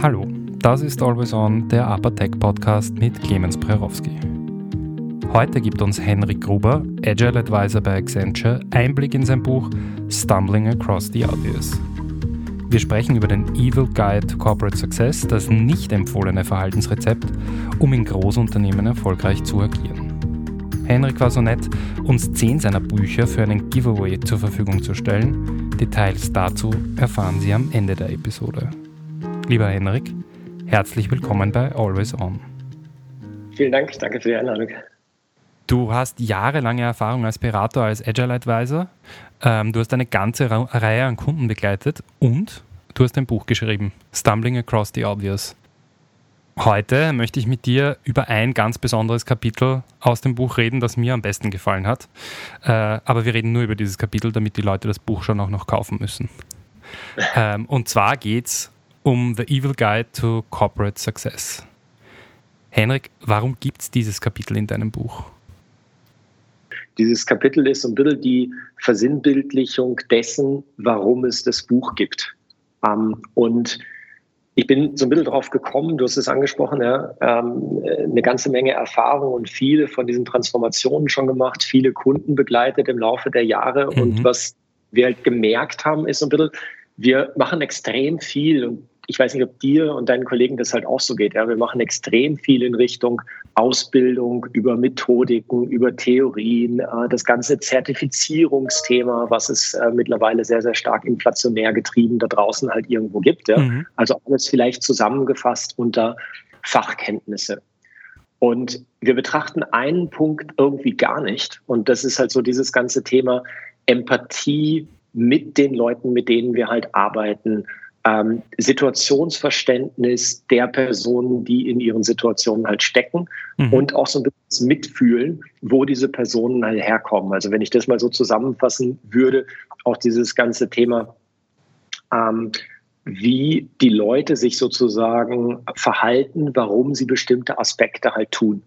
Hallo, das ist Always On, der Upper Tech Podcast mit Clemens Prerowski. Heute gibt uns Henrik Gruber, Agile Advisor bei Accenture, Einblick in sein Buch Stumbling Across the Obvious. Wir sprechen über den Evil Guide to Corporate Success, das nicht empfohlene Verhaltensrezept, um in Großunternehmen erfolgreich zu agieren. Henrik war so nett, uns zehn seiner Bücher für einen Giveaway zur Verfügung zu stellen. Details dazu erfahren Sie am Ende der Episode. Lieber Henrik, herzlich willkommen bei Always On. Vielen Dank, danke für die Einladung. Du hast jahrelange Erfahrung als Berater, als Agile Advisor. Ähm, du hast eine ganze Reihe an Kunden begleitet und du hast ein Buch geschrieben, Stumbling Across the Obvious. Heute möchte ich mit dir über ein ganz besonderes Kapitel aus dem Buch reden, das mir am besten gefallen hat. Äh, aber wir reden nur über dieses Kapitel, damit die Leute das Buch schon auch noch kaufen müssen. Ähm, und zwar geht es um The Evil Guide to Corporate Success. Henrik, warum gibt es dieses Kapitel in deinem Buch? Dieses Kapitel ist so ein bisschen die Versinnbildlichung dessen, warum es das Buch gibt. Ähm, und ich bin so ein bisschen drauf gekommen, du hast es angesprochen, ja, ähm, eine ganze Menge Erfahrung und viele von diesen Transformationen schon gemacht, viele Kunden begleitet im Laufe der Jahre. Mhm. Und was wir halt gemerkt haben, ist so ein bisschen, wir machen extrem viel und ich weiß nicht, ob dir und deinen Kollegen das halt auch so geht. Ja, wir machen extrem viel in Richtung Ausbildung, über Methodiken, über Theorien, äh, das ganze Zertifizierungsthema, was es äh, mittlerweile sehr, sehr stark inflationär getrieben da draußen halt irgendwo gibt. Ja. Mhm. Also alles vielleicht zusammengefasst unter Fachkenntnisse. Und wir betrachten einen Punkt irgendwie gar nicht. Und das ist halt so dieses ganze Thema Empathie mit den Leuten, mit denen wir halt arbeiten, ähm, Situationsverständnis der Personen, die in ihren Situationen halt stecken mhm. und auch so ein bisschen Mitfühlen, wo diese Personen halt herkommen. Also wenn ich das mal so zusammenfassen würde, auch dieses ganze Thema, ähm, wie die Leute sich sozusagen verhalten, warum sie bestimmte Aspekte halt tun.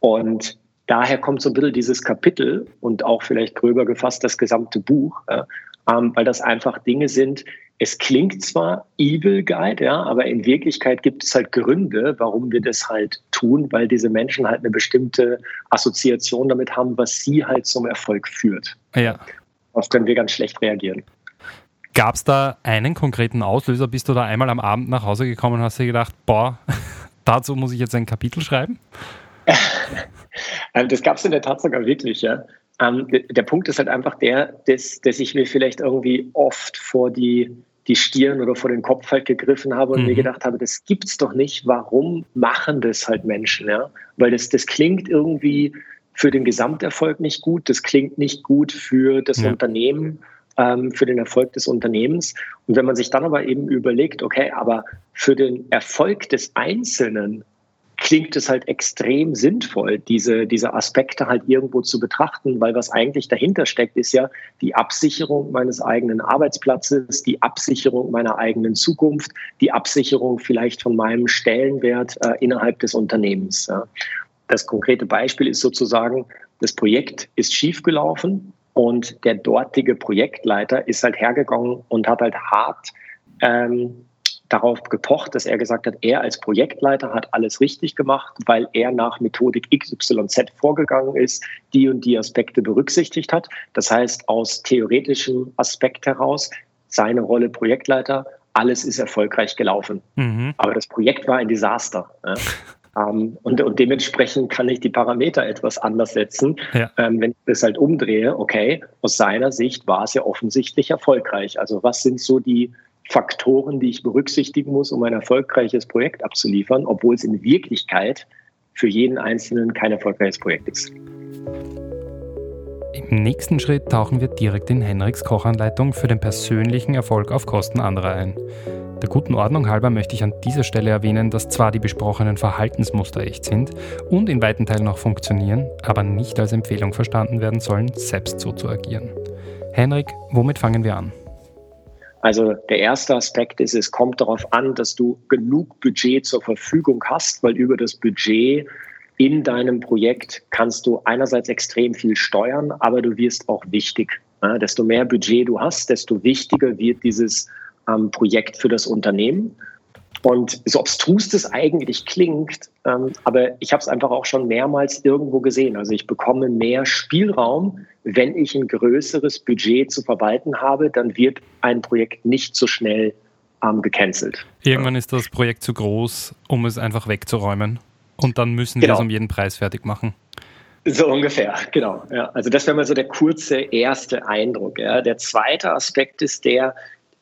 Und daher kommt so ein bisschen dieses Kapitel und auch vielleicht gröber gefasst das gesamte Buch, äh, ähm, weil das einfach Dinge sind, es klingt zwar Evil Guide, ja, aber in Wirklichkeit gibt es halt Gründe, warum wir das halt tun, weil diese Menschen halt eine bestimmte Assoziation damit haben, was sie halt zum Erfolg führt. Ja. Darauf können wir ganz schlecht reagieren. Gab es da einen konkreten Auslöser? Bist du da einmal am Abend nach Hause gekommen und hast dir gedacht, boah, dazu muss ich jetzt ein Kapitel schreiben? das gab es in der Tat sogar wirklich, ja. Ähm, der Punkt ist halt einfach der, dass, dass ich mir vielleicht irgendwie oft vor die, die Stirn oder vor den Kopf halt gegriffen habe und mhm. mir gedacht habe, das gibt's doch nicht. Warum machen das halt Menschen? Ja? Weil das, das klingt irgendwie für den Gesamterfolg nicht gut. Das klingt nicht gut für das ja. Unternehmen, ähm, für den Erfolg des Unternehmens. Und wenn man sich dann aber eben überlegt, okay, aber für den Erfolg des Einzelnen klingt es halt extrem sinnvoll, diese, diese Aspekte halt irgendwo zu betrachten, weil was eigentlich dahinter steckt, ist ja die Absicherung meines eigenen Arbeitsplatzes, die Absicherung meiner eigenen Zukunft, die Absicherung vielleicht von meinem Stellenwert äh, innerhalb des Unternehmens. Ja. Das konkrete Beispiel ist sozusagen, das Projekt ist schiefgelaufen und der dortige Projektleiter ist halt hergegangen und hat halt hart ähm, darauf gepocht, dass er gesagt hat, er als Projektleiter hat alles richtig gemacht, weil er nach Methodik XYZ vorgegangen ist, die und die Aspekte berücksichtigt hat. Das heißt, aus theoretischem Aspekt heraus, seine Rolle Projektleiter, alles ist erfolgreich gelaufen. Mhm. Aber das Projekt war ein Desaster. Ja. Um, ähm, und, und, dementsprechend kann ich die Parameter etwas anders setzen. Ja. Ähm, wenn ich das halt umdrehe, okay, aus seiner Sicht war es ja offensichtlich erfolgreich. Also was sind so die Faktoren, die ich berücksichtigen muss, um ein erfolgreiches Projekt abzuliefern, obwohl es in Wirklichkeit für jeden Einzelnen kein erfolgreiches Projekt ist. Im nächsten Schritt tauchen wir direkt in Henriks Kochanleitung für den persönlichen Erfolg auf Kosten anderer ein. Der guten Ordnung halber möchte ich an dieser Stelle erwähnen, dass zwar die besprochenen Verhaltensmuster echt sind und in weiten Teilen auch funktionieren, aber nicht als Empfehlung verstanden werden sollen, selbst so zu agieren. Henrik, womit fangen wir an? Also der erste Aspekt ist, es kommt darauf an, dass du genug Budget zur Verfügung hast, weil über das Budget in deinem Projekt kannst du einerseits extrem viel steuern, aber du wirst auch wichtig. Ja, desto mehr Budget du hast, desto wichtiger wird dieses ähm, Projekt für das Unternehmen. Und so abstrus das eigentlich klingt, ähm, aber ich habe es einfach auch schon mehrmals irgendwo gesehen. Also ich bekomme mehr Spielraum, wenn ich ein größeres Budget zu verwalten habe, dann wird ein Projekt nicht so schnell ähm, gecancelt. Irgendwann ist das Projekt zu groß, um es einfach wegzuräumen. Und dann müssen genau. wir es um jeden Preis fertig machen. So ungefähr, genau. Ja, also das wäre mal so der kurze erste Eindruck. Ja. Der zweite Aspekt ist der,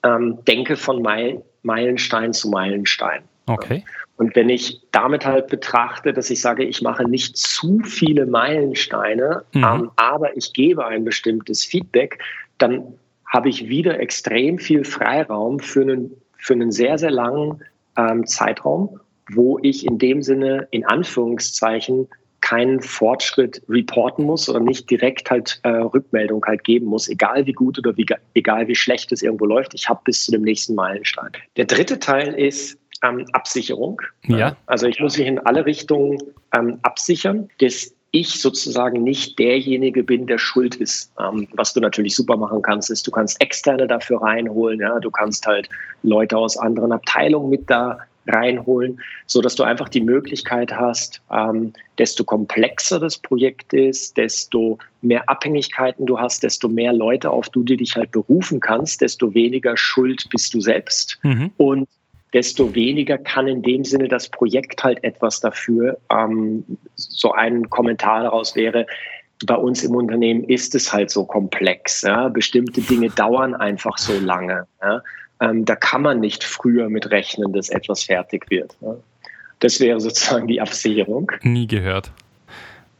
ähm, denke von Meil Meilenstein zu Meilenstein. Okay. Und wenn ich damit halt betrachte, dass ich sage, ich mache nicht zu viele Meilensteine, mhm. ähm, aber ich gebe ein bestimmtes Feedback, dann habe ich wieder extrem viel Freiraum für einen, für einen sehr, sehr langen ähm, Zeitraum, wo ich in dem Sinne in Anführungszeichen keinen Fortschritt reporten muss oder nicht direkt halt äh, Rückmeldung halt geben muss, egal wie gut oder wie, egal wie schlecht es irgendwo läuft. Ich habe bis zu dem nächsten Meilenstein. Der dritte Teil ist ähm, Absicherung. Ja. Also ich muss mich in alle Richtungen ähm, absichern, dass ich sozusagen nicht derjenige bin, der schuld ist. Ähm, was du natürlich super machen kannst, ist, du kannst Externe dafür reinholen, ja, du kannst halt Leute aus anderen Abteilungen mit da reinholen, so dass du einfach die Möglichkeit hast, ähm, desto komplexer das Projekt ist, desto mehr Abhängigkeiten du hast, desto mehr Leute, auf die du dich halt berufen kannst, desto weniger Schuld bist du selbst mhm. und desto weniger kann in dem Sinne das Projekt halt etwas dafür. Ähm, so ein Kommentar daraus wäre, bei uns im Unternehmen ist es halt so komplex. Ja? Bestimmte Dinge dauern einfach so lange. Ja? Ähm, da kann man nicht früher mit rechnen, dass etwas fertig wird. Ja. Das wäre sozusagen die Absicherung. Nie gehört.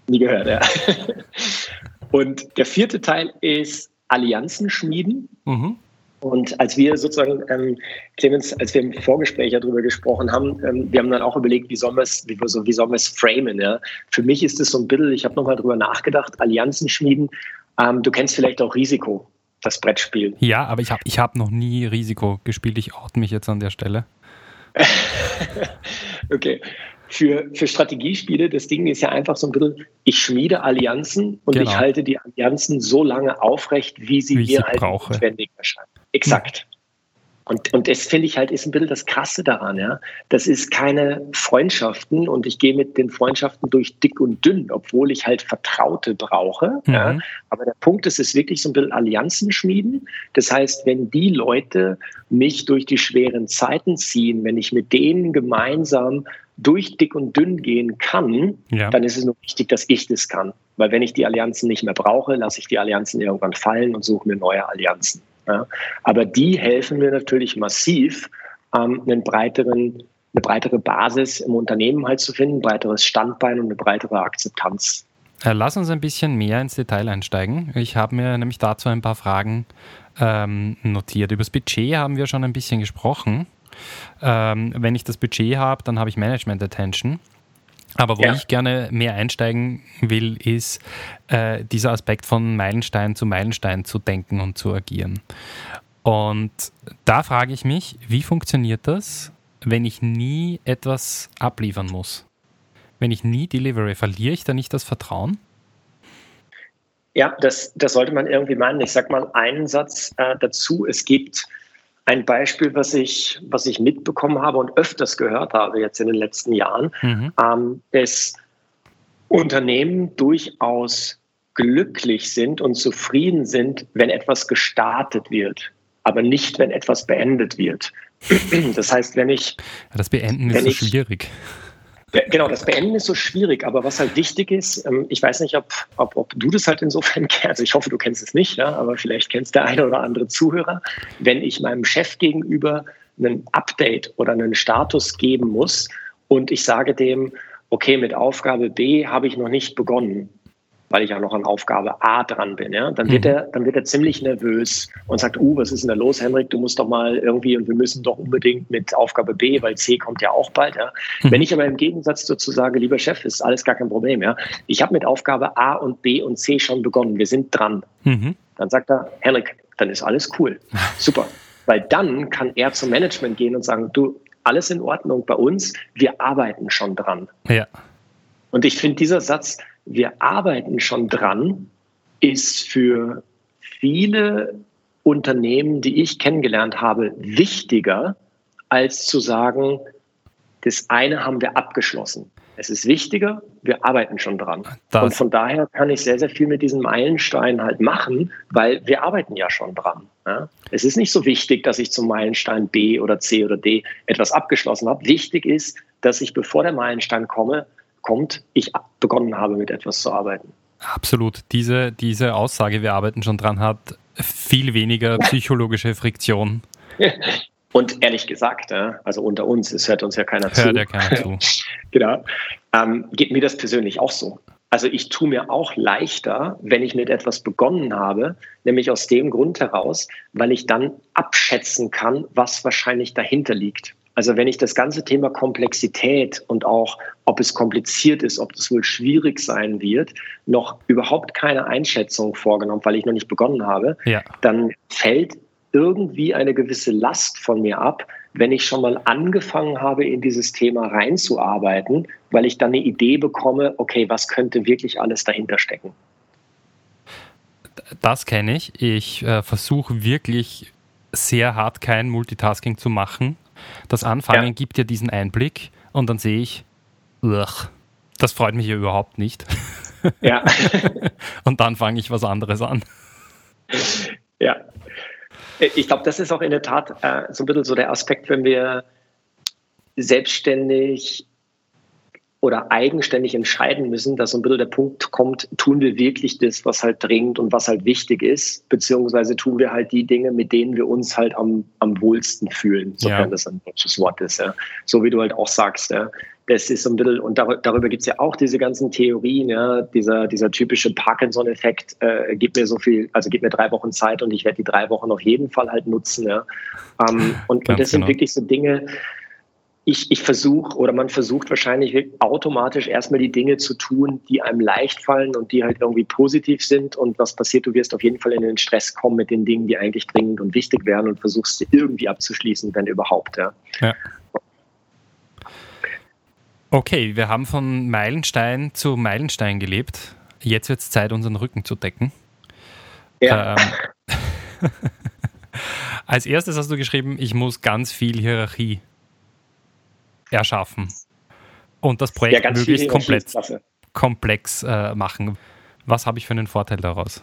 Nie gehört, ja. Und der vierte Teil ist Allianzen schmieden. Mhm. Und als wir sozusagen, ähm, Clemens, als wir im Vorgespräch darüber gesprochen haben, ähm, wir haben dann auch überlegt, wie sollen wir es, wie, so, wie sollen wir es framen. Ja? Für mich ist es so ein bisschen, ich habe nochmal drüber nachgedacht, Allianzen schmieden. Ähm, du kennst vielleicht auch Risiko das Brettspiel. Ja, aber ich habe ich hab noch nie Risiko gespielt. Ich oute mich jetzt an der Stelle. okay. Für, für Strategiespiele, das Ding ist ja einfach so ein bisschen, ich schmiede Allianzen und genau. ich halte die Allianzen so lange aufrecht, wie sie wie mir halt brauche. notwendig erscheinen. Exakt. Und, und das finde ich halt ist ein bisschen das Krasse daran, ja. Das ist keine Freundschaften und ich gehe mit den Freundschaften durch dick und dünn, obwohl ich halt Vertraute brauche. Mhm. Ja. Aber der Punkt ist, es ist wirklich so ein bisschen Allianzen schmieden. Das heißt, wenn die Leute mich durch die schweren Zeiten ziehen, wenn ich mit denen gemeinsam durch dick und dünn gehen kann, ja. dann ist es nur wichtig, dass ich das kann. Weil wenn ich die Allianzen nicht mehr brauche, lasse ich die Allianzen irgendwann fallen und suche mir neue Allianzen. Ja. Aber die helfen mir natürlich massiv, ähm, einen breiteren, eine breitere Basis im Unternehmen halt zu finden, ein breiteres Standbein und eine breitere Akzeptanz. Äh, lass uns ein bisschen mehr ins Detail einsteigen. Ich habe mir nämlich dazu ein paar Fragen ähm, notiert. Über das Budget haben wir schon ein bisschen gesprochen. Ähm, wenn ich das Budget habe, dann habe ich Management Attention. Aber wo ja. ich gerne mehr einsteigen will, ist äh, dieser Aspekt von Meilenstein zu Meilenstein zu denken und zu agieren. Und da frage ich mich, wie funktioniert das, wenn ich nie etwas abliefern muss? Wenn ich nie delivery, verliere ich da nicht das Vertrauen? Ja, das, das sollte man irgendwie meinen. Ich sage mal einen Satz äh, dazu. Es gibt ein Beispiel, was ich, was ich mitbekommen habe und öfters gehört habe jetzt in den letzten Jahren, mhm. ähm, ist Unternehmen durchaus glücklich sind und zufrieden sind, wenn etwas gestartet wird, aber nicht, wenn etwas beendet wird. Das heißt, wenn ich. Das Beenden ist so schwierig. Genau, das Beenden ist so schwierig, aber was halt wichtig ist, ähm, ich weiß nicht, ob, ob, ob du das halt insofern kennst, also ich hoffe, du kennst es nicht, ja, aber vielleicht kennst der eine oder andere Zuhörer, wenn ich meinem Chef gegenüber einen Update oder einen Status geben muss und ich sage dem, okay, mit Aufgabe B habe ich noch nicht begonnen, weil ich ja noch an Aufgabe A dran bin, ja, dann wird mhm. er, dann wird er ziemlich nervös und sagt, uh, was ist denn da los, Henrik? Du musst doch mal irgendwie und wir müssen doch unbedingt mit Aufgabe B, weil C kommt ja auch bald, ja. Mhm. Wenn ich aber im Gegensatz dazu sage, lieber Chef, ist alles gar kein Problem, ja. Ich habe mit Aufgabe A und B und C schon begonnen, wir sind dran. Mhm. Dann sagt er, Henrik, dann ist alles cool. Super. Weil dann kann er zum Management gehen und sagen, du, alles in Ordnung bei uns, wir arbeiten schon dran. Ja. Und ich finde, dieser Satz, wir arbeiten schon dran, ist für viele Unternehmen, die ich kennengelernt habe, wichtiger als zu sagen, das eine haben wir abgeschlossen. Es ist wichtiger, wir arbeiten schon dran. Das und von daher kann ich sehr, sehr viel mit diesen Meilensteinen halt machen, weil wir arbeiten ja schon dran. Ja? Es ist nicht so wichtig, dass ich zum Meilenstein B oder C oder D etwas abgeschlossen habe. Wichtig ist, dass ich, bevor der Meilenstein komme, kommt, ich begonnen habe, mit etwas zu arbeiten. Absolut. Diese, diese Aussage, wir arbeiten schon dran, hat viel weniger psychologische Friktion. Und ehrlich gesagt, also unter uns, es hört uns ja keiner hört zu. Hört ja keiner zu. genau. Ähm, geht mir das persönlich auch so. Also ich tue mir auch leichter, wenn ich mit etwas begonnen habe, nämlich aus dem Grund heraus, weil ich dann abschätzen kann, was wahrscheinlich dahinter liegt. Also wenn ich das ganze Thema Komplexität und auch, ob es kompliziert ist, ob das wohl schwierig sein wird, noch überhaupt keine Einschätzung vorgenommen, weil ich noch nicht begonnen habe, ja. dann fällt irgendwie eine gewisse Last von mir ab, wenn ich schon mal angefangen habe, in dieses Thema reinzuarbeiten, weil ich dann eine Idee bekomme, okay, was könnte wirklich alles dahinter stecken. Das kenne ich. Ich äh, versuche wirklich sehr hart kein Multitasking zu machen das Anfangen ja. gibt ja diesen Einblick und dann sehe ich, ugh, das freut mich ja überhaupt nicht. Ja. und dann fange ich was anderes an. Ja. Ich glaube, das ist auch in der Tat äh, so ein bisschen so der Aspekt, wenn wir selbstständig oder eigenständig entscheiden müssen, dass so ein bisschen der Punkt kommt, tun wir wirklich das, was halt dringend und was halt wichtig ist, beziehungsweise tun wir halt die Dinge, mit denen wir uns halt am, am wohlsten fühlen, sofern ja. das ein deutsches Wort ist. Ja. So wie du halt auch sagst. Ja. Das ist so ein bisschen, und dar darüber gibt es ja auch diese ganzen Theorien, ja, dieser, dieser typische Parkinson-Effekt, äh, gib mir so viel, also gib mir drei Wochen Zeit und ich werde die drei Wochen auf jeden Fall halt nutzen. Ja. Ähm, und, und das genau. sind wirklich so Dinge, ich, ich versuche oder man versucht wahrscheinlich automatisch erstmal die Dinge zu tun, die einem leicht fallen und die halt irgendwie positiv sind. Und was passiert, du wirst auf jeden Fall in den Stress kommen mit den Dingen, die eigentlich dringend und wichtig wären und versuchst sie irgendwie abzuschließen, wenn überhaupt. Ja. ja. Okay, wir haben von Meilenstein zu Meilenstein gelebt. Jetzt wird es Zeit, unseren Rücken zu decken. Ja. Ähm, als erstes hast du geschrieben, ich muss ganz viel Hierarchie erschaffen und das Projekt ja, möglichst komplett, komplex äh, machen. Was habe ich für einen Vorteil daraus?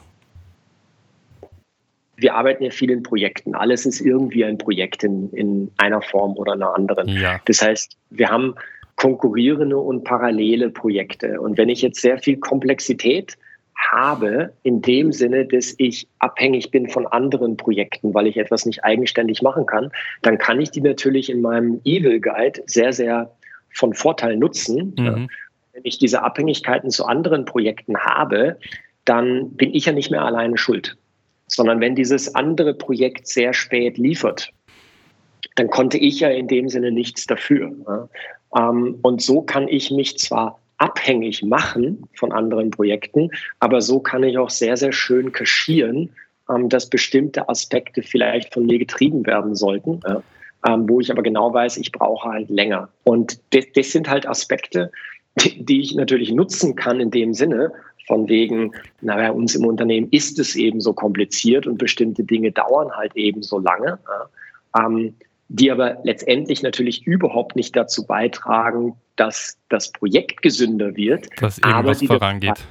Wir arbeiten ja viel in Projekten. Alles ist irgendwie ein Projekt in, in einer Form oder einer anderen. Ja. Das heißt, wir haben konkurrierende und parallele Projekte. Und wenn ich jetzt sehr viel Komplexität habe, in dem Sinne, dass ich abhängig bin von anderen Projekten, weil ich etwas nicht eigenständig machen kann, dann kann ich die natürlich in meinem Evil Guide sehr, sehr von Vorteil nutzen. Mhm. Wenn ich diese Abhängigkeiten zu anderen Projekten habe, dann bin ich ja nicht mehr alleine schuld, sondern wenn dieses andere Projekt sehr spät liefert, dann konnte ich ja in dem Sinne nichts dafür. Ähm, und so kann ich mich zwar abhängig machen von anderen Projekten, aber so kann ich auch sehr, sehr schön kaschieren, ähm, dass bestimmte Aspekte vielleicht von mir getrieben werden sollten, ähm, wo ich aber genau weiß, ich brauche halt länger. Und das, das sind halt Aspekte, die, ich natürlich nutzen kann in dem Sinne, von wegen, naja, uns im Unternehmen ist es eben so kompliziert und bestimmte Dinge dauern halt eben so lange. Ähm, die aber letztendlich natürlich überhaupt nicht dazu beitragen, dass das Projekt gesünder wird. Dass irgendwas vorangeht.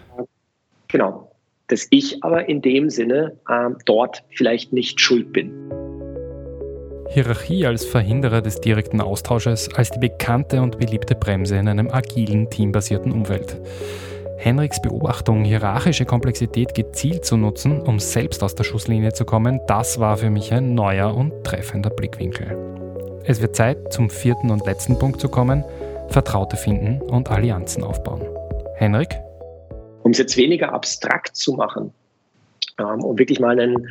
Genau. Dass ich aber in dem Sinne äh, dort vielleicht nicht schuld bin. Hierarchie als Verhinderer des direkten Austausches, als die bekannte und beliebte Bremse in einem agilen, teambasierten Umfeld. Henriks Beobachtung, hierarchische Komplexität gezielt zu nutzen, um selbst aus der Schusslinie zu kommen, das war für mich ein neuer und treffender Blickwinkel. Es wird Zeit, zum vierten und letzten Punkt zu kommen, Vertraute finden und Allianzen aufbauen. Henrik? Um es jetzt weniger abstrakt zu machen, ähm, um wirklich mal einen,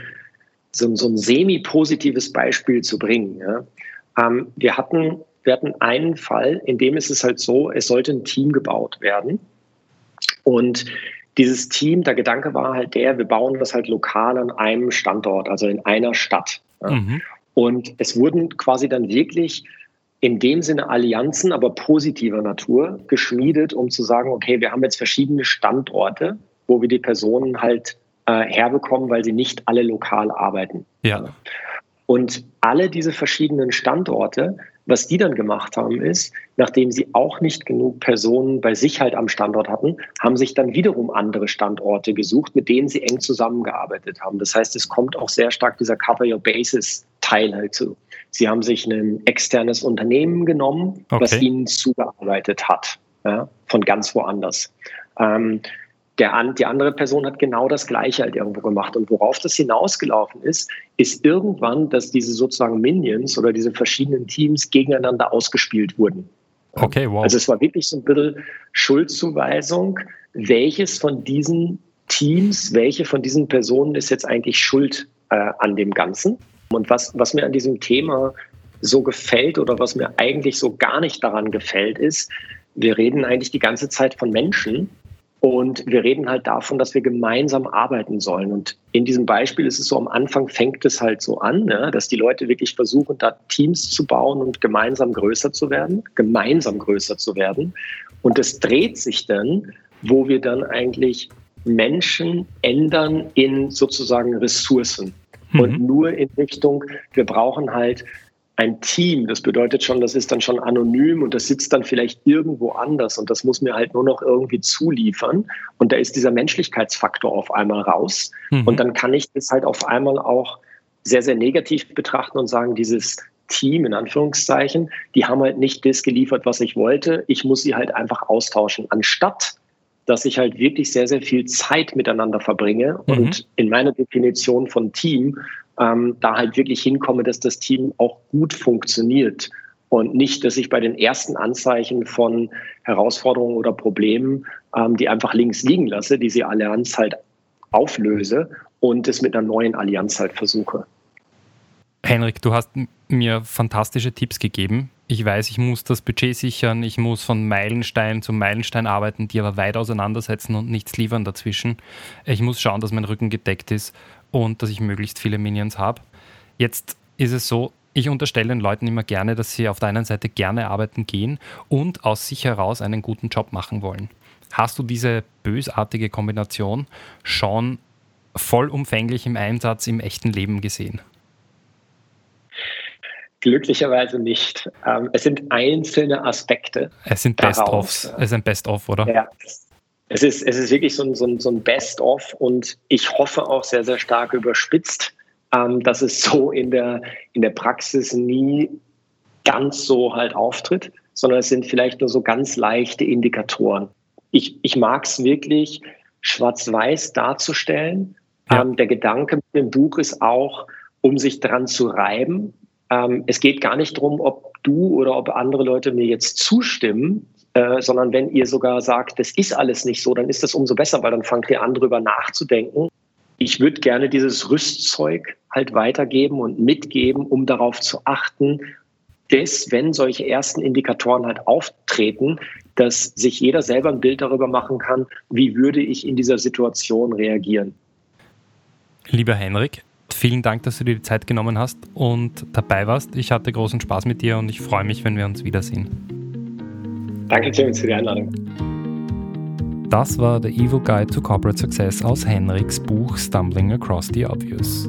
so, so ein semi-positives Beispiel zu bringen. Ja. Ähm, wir, hatten, wir hatten einen Fall, in dem ist es halt so, es sollte ein Team gebaut werden. Und dieses Team, der Gedanke war halt der, wir bauen das halt lokal an einem Standort, also in einer Stadt. Ja. Mhm. Und es wurden quasi dann wirklich in dem Sinne Allianzen, aber positiver Natur geschmiedet, um zu sagen, okay, wir haben jetzt verschiedene Standorte, wo wir die Personen halt äh, herbekommen, weil sie nicht alle lokal arbeiten. Ja. Und alle diese verschiedenen Standorte was die dann gemacht haben, ist, nachdem sie auch nicht genug Personen bei sich halt am Standort hatten, haben sich dann wiederum andere Standorte gesucht, mit denen sie eng zusammengearbeitet haben. Das heißt, es kommt auch sehr stark dieser Cover Your Basis Teil halt zu. Sie haben sich ein externes Unternehmen genommen, okay. was ihnen zugearbeitet hat, ja, von ganz woanders. Ähm, der, die andere Person hat genau das Gleiche halt irgendwo gemacht. Und worauf das hinausgelaufen ist, ist irgendwann, dass diese sozusagen Minions oder diese verschiedenen Teams gegeneinander ausgespielt wurden. Okay, wow. Also es war wirklich so ein bisschen Schuldzuweisung. Welches von diesen Teams, welche von diesen Personen ist jetzt eigentlich schuld äh, an dem Ganzen? Und was, was mir an diesem Thema so gefällt oder was mir eigentlich so gar nicht daran gefällt, ist, wir reden eigentlich die ganze Zeit von Menschen, und wir reden halt davon, dass wir gemeinsam arbeiten sollen. Und in diesem Beispiel ist es so, am Anfang fängt es halt so an, ne, dass die Leute wirklich versuchen, da Teams zu bauen und gemeinsam größer zu werden, gemeinsam größer zu werden. Und es dreht sich dann, wo wir dann eigentlich Menschen ändern in sozusagen Ressourcen. Mhm. Und nur in Richtung, wir brauchen halt ein Team. Das bedeutet schon, das ist dann schon anonym und das sitzt dann vielleicht irgendwo anders und das muss mir halt nur noch irgendwie zuliefern. Und da ist dieser Menschlichkeitsfaktor auf einmal raus. Mhm. Und dann kann ich das halt auf einmal auch sehr, sehr negativ betrachten und sagen, dieses Team in Anführungszeichen, die haben halt nicht das geliefert, was ich wollte. Ich muss sie halt einfach austauschen, anstatt dass ich halt wirklich sehr, sehr viel Zeit miteinander verbringe mhm. und in meiner Definition von Team ähm, da halt wirklich hinkomme, dass das Team auch gut funktioniert und nicht, dass ich bei den ersten Anzeichen von Herausforderungen oder Problemen ähm, die einfach links liegen lasse, diese Allianz halt auflöse und es mit einer neuen Allianz halt versuche. Henrik, du hast mir fantastische Tipps gegeben. Ich weiß, ich muss das Budget sichern, ich muss von Meilenstein zu Meilenstein arbeiten, die aber weit auseinandersetzen und nichts liefern dazwischen. Ich muss schauen, dass mein Rücken gedeckt ist und dass ich möglichst viele Minions habe. Jetzt ist es so, ich unterstelle den Leuten immer gerne, dass sie auf der einen Seite gerne arbeiten gehen und aus sich heraus einen guten Job machen wollen. Hast du diese bösartige Kombination schon vollumfänglich im Einsatz im echten Leben gesehen? Glücklicherweise nicht. Ähm, es sind einzelne Aspekte. Es sind Best-ofs. Es ist ein Best-of, oder? Ja, es ist, es ist wirklich so ein, so ein, so ein Best-of und ich hoffe auch sehr, sehr stark überspitzt, ähm, dass es so in der, in der Praxis nie ganz so halt auftritt, sondern es sind vielleicht nur so ganz leichte Indikatoren. Ich, ich mag es wirklich, schwarz-weiß darzustellen. Ja. Ähm, der Gedanke mit dem Buch ist auch, um sich dran zu reiben. Ähm, es geht gar nicht darum, ob du oder ob andere Leute mir jetzt zustimmen, äh, sondern wenn ihr sogar sagt, das ist alles nicht so, dann ist das umso besser, weil dann fangt ihr an, drüber nachzudenken. Ich würde gerne dieses Rüstzeug halt weitergeben und mitgeben, um darauf zu achten, dass, wenn solche ersten Indikatoren halt auftreten, dass sich jeder selber ein Bild darüber machen kann, wie würde ich in dieser Situation reagieren. Lieber Henrik, vielen Dank, dass du dir die Zeit genommen hast und dabei warst. Ich hatte großen Spaß mit dir und ich freue mich, wenn wir uns wiedersehen. Danke, James, für die Einladung. Das war The Evil Guide to Corporate Success aus Henriks Buch Stumbling Across the Obvious.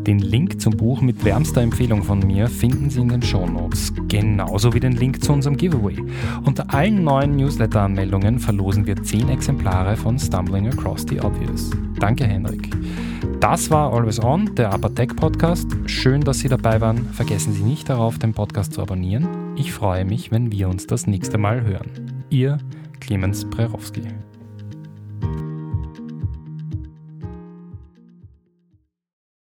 Den Link zum Buch mit wärmster Empfehlung von mir finden Sie in den Shownotes, genauso wie den Link zu unserem Giveaway. Unter allen neuen Newsletter-Anmeldungen verlosen wir 10 Exemplare von Stumbling Across the Obvious. Danke, Henrik. Das war Always On, der Apatech Podcast. Schön, dass Sie dabei waren. Vergessen Sie nicht darauf, den Podcast zu abonnieren. Ich freue mich, wenn wir uns das nächste Mal hören. Ihr Clemens Prerowski.